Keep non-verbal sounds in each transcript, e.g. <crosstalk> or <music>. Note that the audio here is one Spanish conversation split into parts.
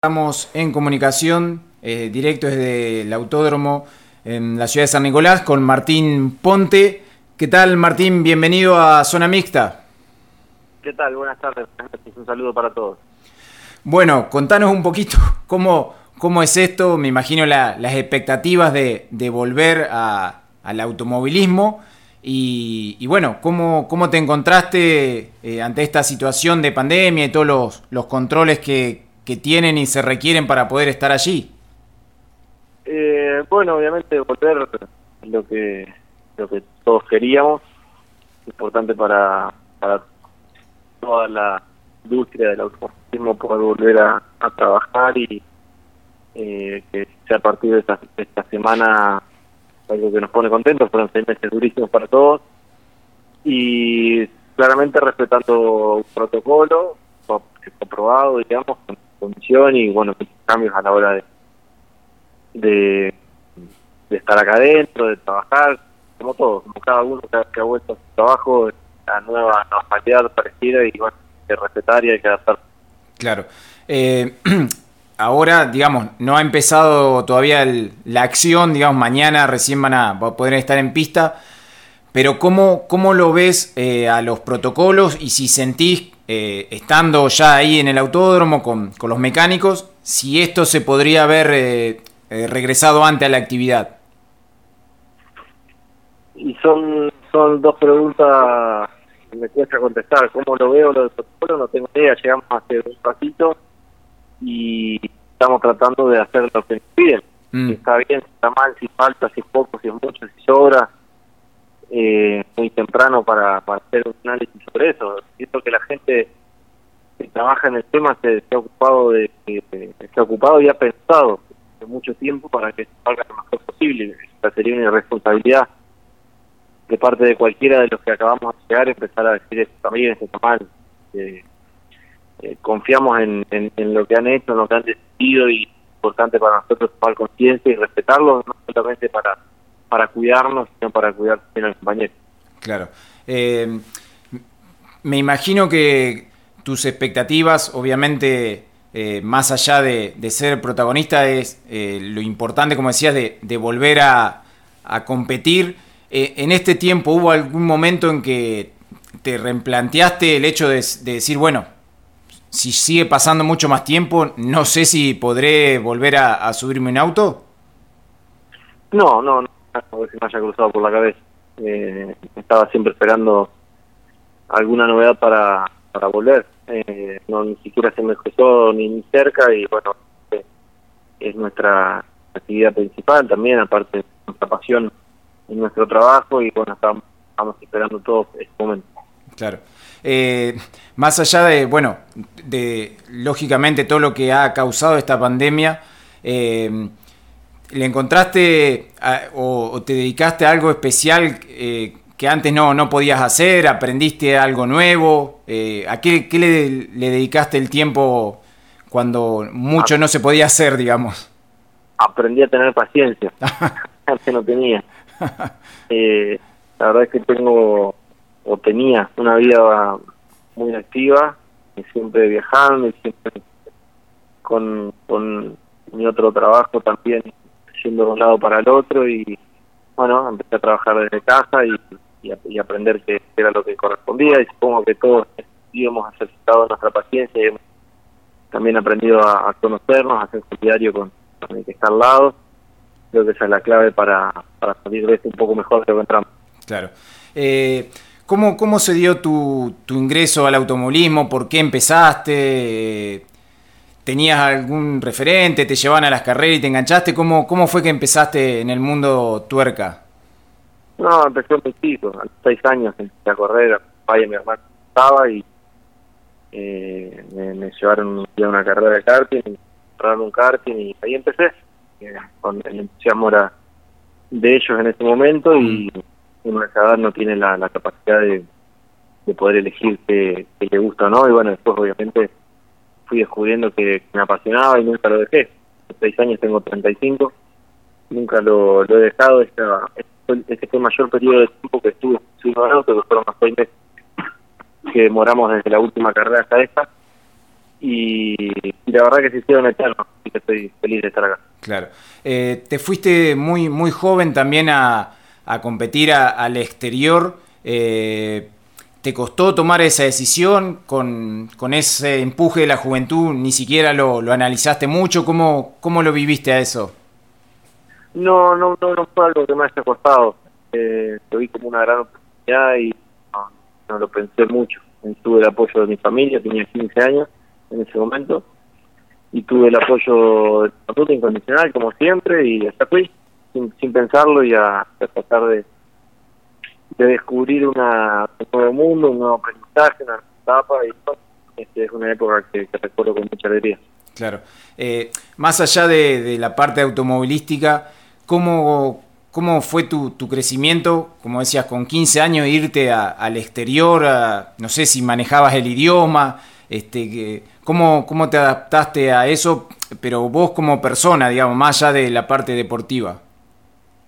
Estamos en comunicación eh, directo desde el autódromo en la ciudad de San Nicolás con Martín Ponte. ¿Qué tal Martín? Bienvenido a Zona Mixta. ¿Qué tal? Buenas tardes. Un saludo para todos. Bueno, contanos un poquito <laughs> cómo, cómo es esto. Me imagino las expectativas de, volver al automovilismo. Y, bueno, ¿cómo, ¿cómo, te encontraste eh, ante esta situación de pandemia y todos los, los controles que, que tienen y se requieren para poder estar allí? Eh, bueno, obviamente volver lo que lo que todos queríamos, importante para, para toda la industria del automovilismo poder volver a, trabajar y eh, que sea a partir de esta, esta semana algo que nos pone contentos, fueron seis meses durísimos para todos. Y claramente respetando un protocolo que fue aprobado, digamos, condición y bueno, cambios a la hora de, de, estar acá adentro, de trabajar, como todo, como cada uno que, ha vuelto a su trabajo, la nueva normalidad parecida y bueno, hay que respetar y hay que adaptar. Claro. Eh, <clears throat> ahora, digamos, no ha empezado todavía la acción, digamos, mañana recién van a poder estar en pista, pero ¿cómo, cómo lo ves eh, a los protocolos y si sentís eh, estando ya ahí en el autódromo con, con, los mecánicos, si esto se podría haber eh, eh, regresado antes a la actividad. Y son, son dos preguntas que me cuesta contestar. ¿Cómo lo veo lo del protocolo? No tengo idea. Llegamos hace un ratito y estamos tratando de hacer lo que nos piden. Mm. Si está bien, si está mal, si falta, si es poco, si es mucho, si sobra eh, muy temprano para, para hacer un análisis sobre eso. Siento que la gente que trabaja en el tema se, ha ocupado de, se ha ocupado y ha pensado mucho tiempo para que salga lo mejor posible. Esta sería una irresponsabilidad de parte de cualquiera de los que acabamos de llegar empezar a decir esto también, esto está mal. Eh, eh, confiamos en, en, lo que han hecho, en lo que han decidido y es importante para nosotros tomar conciencia y respetarlo, no solamente para para cuidarnos, sino para cuidar a los compañeros. Claro. Eh, me imagino que tus expectativas, obviamente, eh, más allá de, ser protagonista, es eh, lo importante, como decías, de, volver a, competir. en este tiempo, ¿hubo algún momento en que te replanteaste el hecho de, decir, bueno, si sigue pasando mucho más tiempo, no sé si podré volver a, a subirme un auto? No, no, no algo que se me haya cruzado por la cabeza. Eh, estaba siempre esperando alguna novedad para, para volver. Eh, no ni siquiera se me cruzó ni, cerca y bueno, eh, es nuestra actividad principal también, aparte de nuestra pasión en nuestro trabajo y bueno, estamos, estamos esperando todo este momento. Claro. más allá de, bueno, de lógicamente todo lo que ha causado esta pandemia, eh, ¿Le encontraste o, te dedicaste a algo especial eh, que antes no, no podías hacer? ¿Aprendiste algo nuevo? Eh, ¿A qué, le, dedicaste el tiempo cuando mucho no se podía hacer, digamos? Aprendí a tener paciencia. <laughs> antes no tenía. Eh, la verdad es que tengo o tenía una vida muy activa, siempre viajando y siempre con, con mi otro trabajo también yendo de un lado para el otro y bueno, empecé a trabajar desde casa y, y, aprender que era lo que correspondía y supongo que todos hemos ejercitado nuestra paciencia y hemos también aprendido a, conocernos, a ser solidario con, el que está al lado. Creo que esa es la clave para, para salir de esto un poco mejor de lo que entramos. Claro. Eh, ¿cómo, ¿Cómo se dio tu, tu ingreso al automovilismo? ¿Por qué empezaste? ¿Tenías algún referente? ¿Te llevaban a las carreras y te enganchaste? ¿Cómo, cómo fue que empezaste en el mundo tuerca? No, empecé muy chico, a los seis años empecé a correr, papá y mi hermano estaba y eh, me, llevaron a una carrera de karting, compraron un karting y ahí empecé, eh, con el entusiasmo era de ellos en ese momento y uno de no tiene la, capacidad de, poder elegir qué, qué le gusta o no y bueno, después obviamente fui descubriendo que me apasionaba y nunca lo dejé. A seis años tengo 35, nunca lo, he dejado. Este, este fue el mayor periodo de tiempo que estuve sin auto, que fueron más seis meses que demoramos desde la última carrera hasta esta. y, la verdad que se hicieron eternos, así que estoy feliz de estar acá. Claro. Eh, te fuiste muy, muy joven también a, a competir al exterior. Eh, ¿Te costó tomar esa decisión con, con, ese empuje de la juventud? ¿Ni siquiera lo, lo analizaste mucho? ¿Cómo, ¿Cómo lo viviste a eso? No, no, no, fue algo que me haya costado. Eh, lo vi como una gran oportunidad y no, lo pensé mucho. Tuve el apoyo de mi familia, tenía 15 años en ese momento, y tuve el apoyo de la incondicional, como siempre, y hasta fui, sin, sin pensarlo y a, tratar de, de descubrir una, un nuevo mundo, un nuevo aprendizaje, una etapa, y este, es una época que, que recuerdo con mucha alegría. Claro. Eh, más allá de, de, la parte automovilística, ¿cómo, cómo fue tu, tu, crecimiento? Como decías, con 15 años irte al exterior, no sé si manejabas el idioma, este, ¿cómo, ¿cómo te adaptaste a eso? Pero vos como persona, digamos, más allá de la parte deportiva.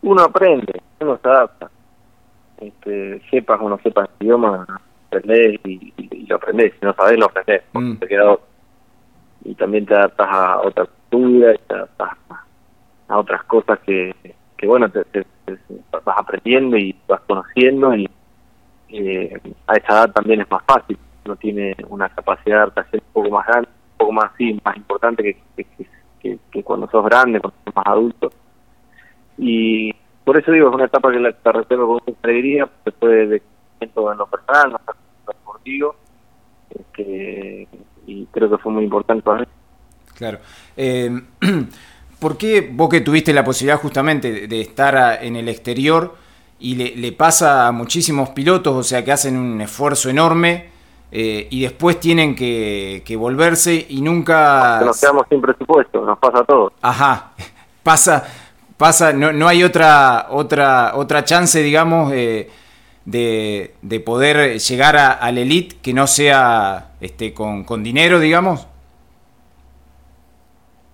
Uno aprende, uno se adapta. Este, sepas o no sepas el idioma, aprendés y, y, lo aprendés. Si no sabés, lo aprendés. Mm. Te queda y también te adaptas a otra cultura, te adaptas a otras cosas que, que bueno, te, vas aprendiendo y vas conociendo y eh, a esa edad también es más fácil, no tiene una capacidad de adaptación un poco más grande, un poco más sí, más importante que, que, que, cuando sos grande, cuando sos más adulto. Y por eso digo, es una etapa que la, la recuerdo con mucha alegría, después de en lo personal, no lo deportivo, que y creo que fue muy importante para mí. Claro. Eh, <clears throat> ¿Por qué vos que tuviste la posibilidad justamente de estar en el exterior y le, pasa a muchísimos pilotos, o sea que hacen un esfuerzo enorme eh, y después tienen que, volverse y nunca... nos quedamos sin presupuesto, nos pasa a todos. Ajá, <laughs> pasa, pasa, no, no hay otra, otra, otra chance, digamos, eh, de, de, poder llegar a, al elite que no sea este, con, con dinero, digamos?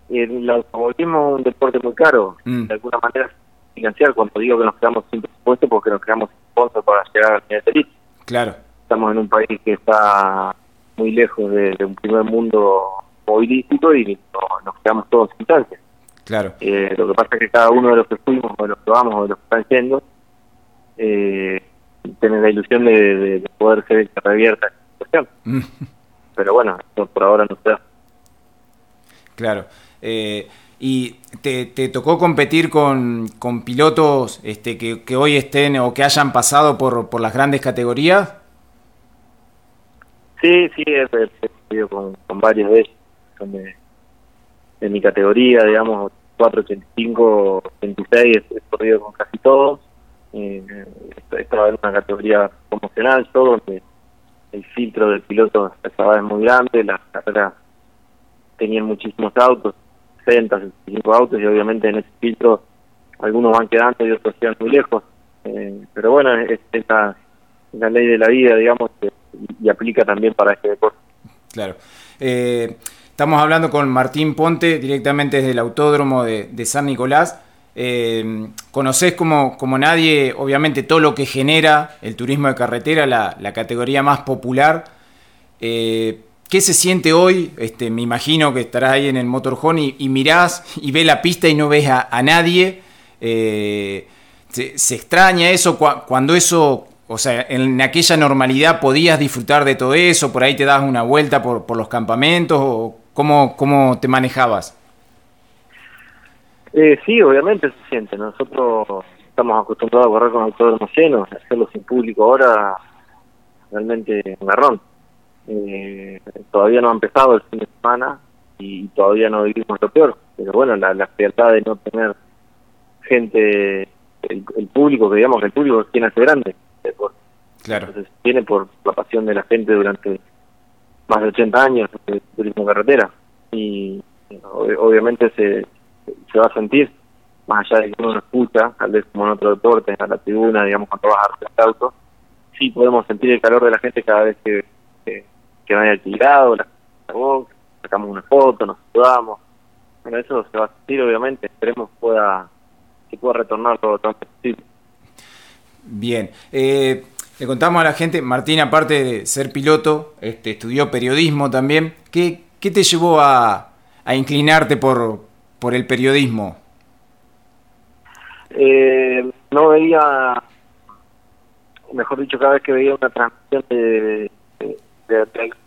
El automovilismo es un deporte muy caro, mm. de alguna manera financiar cuando digo que nos quedamos sin presupuesto porque nos quedamos sin sponsor para llegar al nivel de elite. Claro. Estamos en un país que está muy lejos de, un primer mundo movilístico y nos quedamos todos sin chance. Claro. Eh, lo que pasa es que cada uno de los que fuimos, o de los que vamos, o de los que están yendo, eh, tienen la ilusión de, poder ser que revierta esta situación. Mm. Pero bueno, por ahora no se da. Claro. Eh, ¿Y te, te, tocó competir con, con pilotos este, que, que, hoy estén o que hayan pasado por, por las grandes categorías? Sí, sí, he, he, con, con, varios de ellos. Son de, de, mi categoría, digamos, 485, 86, he corrido con casi todos. Eh, en una categoría promocional, todo, donde el filtro del piloto estaba muy grande, las carreras tenían muchísimos autos, 60, 65 autos, y obviamente en ese filtro algunos van quedando y otros quedan muy lejos. Eh, pero bueno, es, la, ley de la vida, digamos, y, aplica también para este deporte. Claro. Eh, estamos hablando con Martín Ponte, directamente desde el Autódromo de, San Nicolás. Eh, conoces como, como nadie, obviamente, todo lo que genera el turismo de carretera, la, categoría más popular. Eh, ¿Qué se siente hoy? Este, me imagino que estarás ahí en el motorhome y, mirás y ves la pista y no ves a, nadie. Eh, se, extraña eso cuando eso, o sea, en aquella normalidad podías disfrutar de todo eso, por ahí te das una vuelta por, por los campamentos, o cómo, cómo te manejabas. Eh, sí, obviamente se siente. Nosotros estamos acostumbrados a correr con autódromos llenos, hacerlo sin público ahora realmente un garrón. Eh, todavía no ha empezado el fin de semana y todavía no vivimos lo peor, pero bueno, la, la de no tener gente, el, público, que digamos que el público quien hace grande. Claro. Entonces viene por la pasión de la gente durante más de 80 años de turismo carretera y obviamente se se va a sentir, más allá de que uno lo escucha, tal vez como en otro deporte, en la tribuna, digamos, cuando vas a el auto, sí podemos sentir el calor de la gente cada vez que, que, que van alquilado, la, box, sacamos una foto, nos saludamos. Bueno, eso se va a sentir, obviamente, esperemos pueda que pueda retornar todo lo antes posible. Bien. Eh, le contamos a la gente, Martín, aparte de ser piloto, este, estudió periodismo también. ¿Qué, ¿qué te llevó a, inclinarte por, el periodismo? Eh, no veía, mejor dicho, cada vez que veía una transmisión de,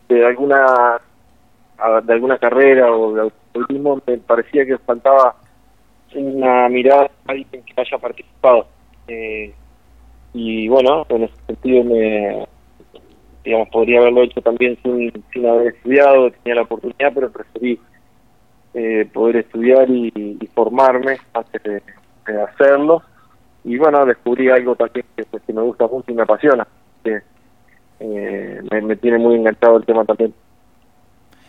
de, alguna de alguna carrera o de automovilismo, me parecía que faltaba una mirada de alguien que haya participado. Eh, y bueno, en ese sentido me digamos podría haberlo hecho también sin, sin haber estudiado, tenía la oportunidad, pero preferí eh, poder estudiar y, formarme antes de, hacerlo. Y bueno, descubrí algo también que, me gusta mucho y me apasiona. Que, eh, me, tiene muy enganchado el tema también.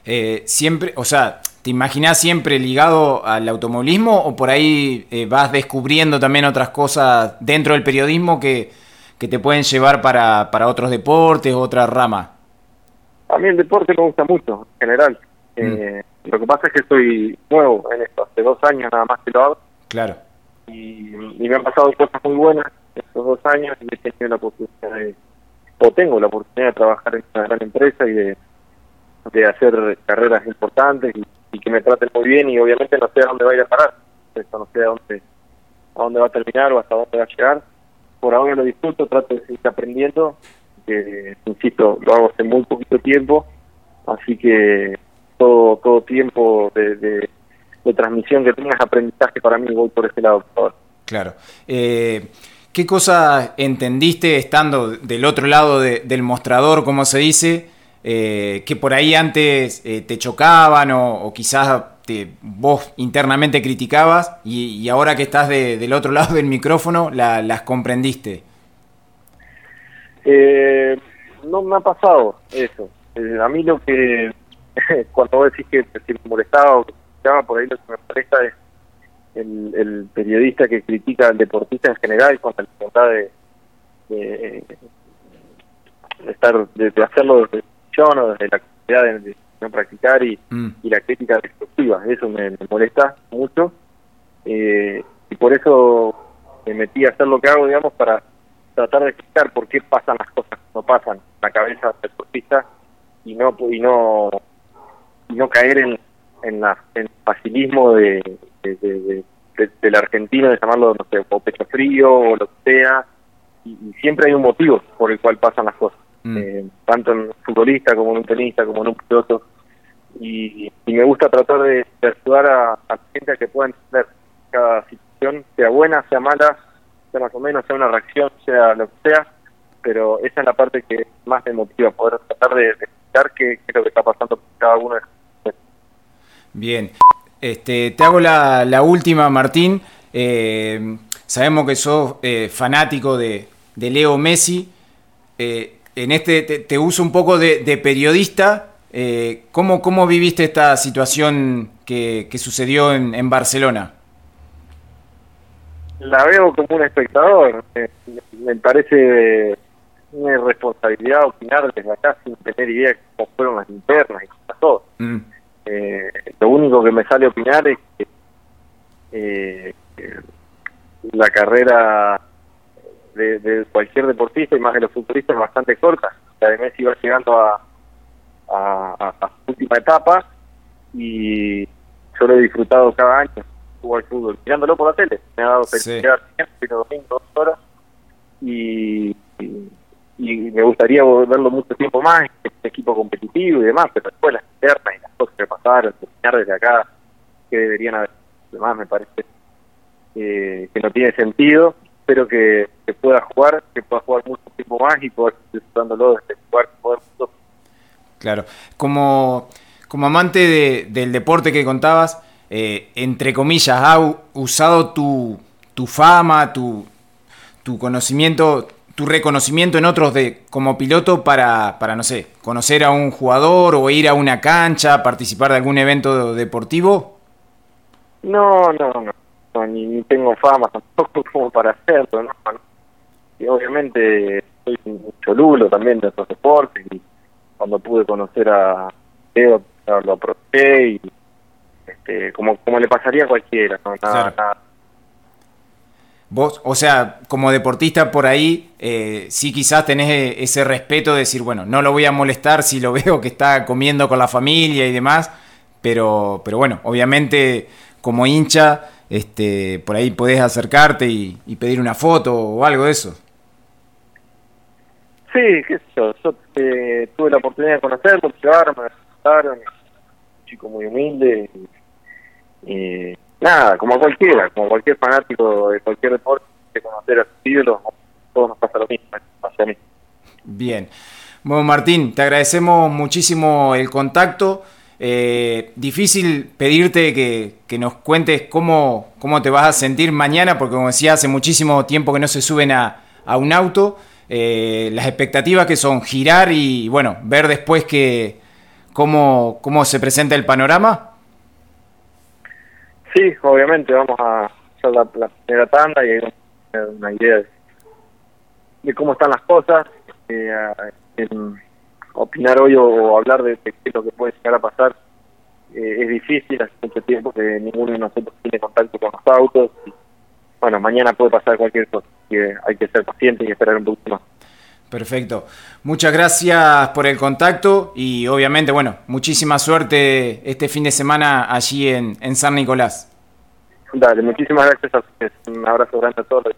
Eh, siempre, o sea, ¿te imaginas siempre ligado al automovilismo o por ahí vas descubriendo también otras cosas dentro del periodismo que, que te pueden llevar para, para otros deportes, otras ramas? A mí el deporte me gusta mucho, en general. Mm. Lo que pasa es que estoy nuevo en esto, hace dos años nada más que lo hago. Claro. Y, me han pasado cosas muy buenas estos dos años y he tenido la oportunidad de, o tengo la oportunidad de trabajar en una gran empresa y de, de hacer carreras importantes y, que me traten muy bien y obviamente no sé a dónde va a ir a parar. Esto no sé a dónde, a dónde va a terminar o hasta dónde va a llegar. Por ahora lo disfruto, trato de seguir aprendiendo, que insisto, lo hago hace muy poquito tiempo, así que todo, todo tiempo de, transmisión que tengas aprendizaje para mí, voy por ese lado. Claro. Eh, ¿Qué cosa entendiste estando del otro lado del mostrador, como se dice, eh, que por ahí antes eh, te chocaban o, quizás te, vos internamente criticabas y, ahora que estás del otro <laughs> lado del micrófono las comprendiste? no me ha pasado eso. a mí lo que <laughs> cuando vos decís que me molestaba o que por ahí lo que me molesta es el, periodista que critica al deportista en general con la de, de, estar de, hacerlo desde yo o desde la actividad de, no practicar y, mm. y la crítica destructiva eso me, molesta mucho. Eh, y por eso me metí a hacer lo que hago digamos para tratar de explicar por qué pasan las cosas que no pasan en la cabeza del deportista y no y no y no caer en, en, la, en el facilismo de, del argentino, de llamarlo, no sé, o pecho frío o lo que sea, y, siempre hay un motivo por el cual pasan las cosas, mm. eh, tanto en un futbolista como en un tenista, como en un piloto, y, me gusta tratar de, ayudar a, gente a que pueda entender cada situación, sea buena, sea mala, sea más o menos, sea una reacción, sea lo que sea, pero esa es la parte que más me motiva, poder tratar de, explicar qué, qué, es lo que está pasando por cada uno de Bien, este, te hago la, la última, Martín. Eh, sabemos que sos eh, fanático de, de, Leo Messi. Eh, en este te, uso un poco de, periodista. ¿cómo, ¿Cómo viviste esta situación que, que sucedió en, en, Barcelona? La veo como un espectador. Me, parece una irresponsabilidad opinar desde acá sin tener idea de cómo fueron las internas y qué pasó. Mm. Eh, lo único que me sale opinar es que eh, la carrera de, cualquier deportista y más de los futbolistas es bastante corta. La de Messi va llegando a, a, su última etapa y yo lo he disfrutado cada año jugar fútbol, mirándolo por la tele. Me ha dado felicidad sí. domingo, dos horas y y me gustaría verlo mucho tiempo más, este equipo competitivo y demás, pero después las internas y las cosas que pasaron, terminar desde acá, que deberían haber, demás me parece eh, que no tiene sentido, espero que, pueda jugar, que pueda jugar mucho tiempo más y poder disfrutándolo desde jugar poder Claro, como, como amante de, del deporte que contabas, eh, entre comillas, ¿ha usado tu, tu fama, tu, tu conocimiento tu reconocimiento en otros de como piloto para, para, no sé, conocer a un jugador o ir a una cancha, participar de algún evento deportivo? No, no, no, ni, tengo fama tampoco <laughs> como para hacerlo, ¿no? Y obviamente soy un cholulo también de estos deportes y cuando pude conocer a Leo lo aproveché y este, como, como le pasaría a cualquiera, ¿no? Nada, nada Vos, o sea, como deportista por ahí, eh, sí quizás tenés ese respeto de decir, bueno, no lo voy a molestar si lo <laughs> veo que está comiendo con la familia y demás, pero, pero bueno, obviamente como hincha, este, por ahí podés acercarte y, pedir una foto o algo de eso. Sí, qué sé yo, yo eh, tuve la oportunidad de conocerlo, llevarme, me un chico muy humilde y nada, como cualquiera, como cualquier fanático de cualquier deporte, de conocer a sus ídolos, todos nos pasa lo mismo, hacia mí. Bien. Bueno, Martín, te agradecemos muchísimo el contacto. Eh, difícil pedirte que, nos cuentes cómo, cómo te vas a sentir mañana, porque como decía, hace muchísimo tiempo que no se suben a, a un auto. Eh, las expectativas que son girar y, bueno, ver después que cómo, cómo se presenta el panorama. Sí, obviamente vamos a hacer la, primera tanda y hay una idea de, cómo están las cosas. Eh, opinar hoy o, hablar de, qué es lo que puede llegar a pasar eh, es difícil, hace mucho tiempo que ninguno de nosotros tiene contacto con los autos. Y, bueno, mañana puede pasar cualquier cosa, que hay que ser paciente y esperar un poquito más. Perfecto. Muchas gracias por el contacto y obviamente, bueno, muchísima suerte este fin de semana allí en, en San Nicolás. Dale, muchísimas gracias a ustedes. Un abrazo grande a todos.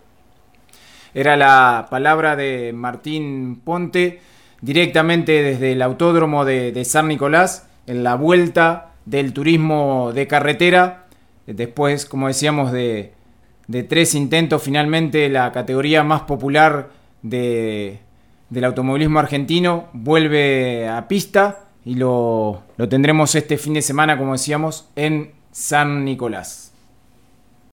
Era la palabra de Martín Ponte, directamente desde el autódromo de, San Nicolás, en la vuelta del turismo de carretera. Después, como decíamos, de, tres intentos, finalmente la categoría más popular de, del automovilismo argentino vuelve a pista y lo, lo tendremos este fin de semana, como decíamos, en San Nicolás.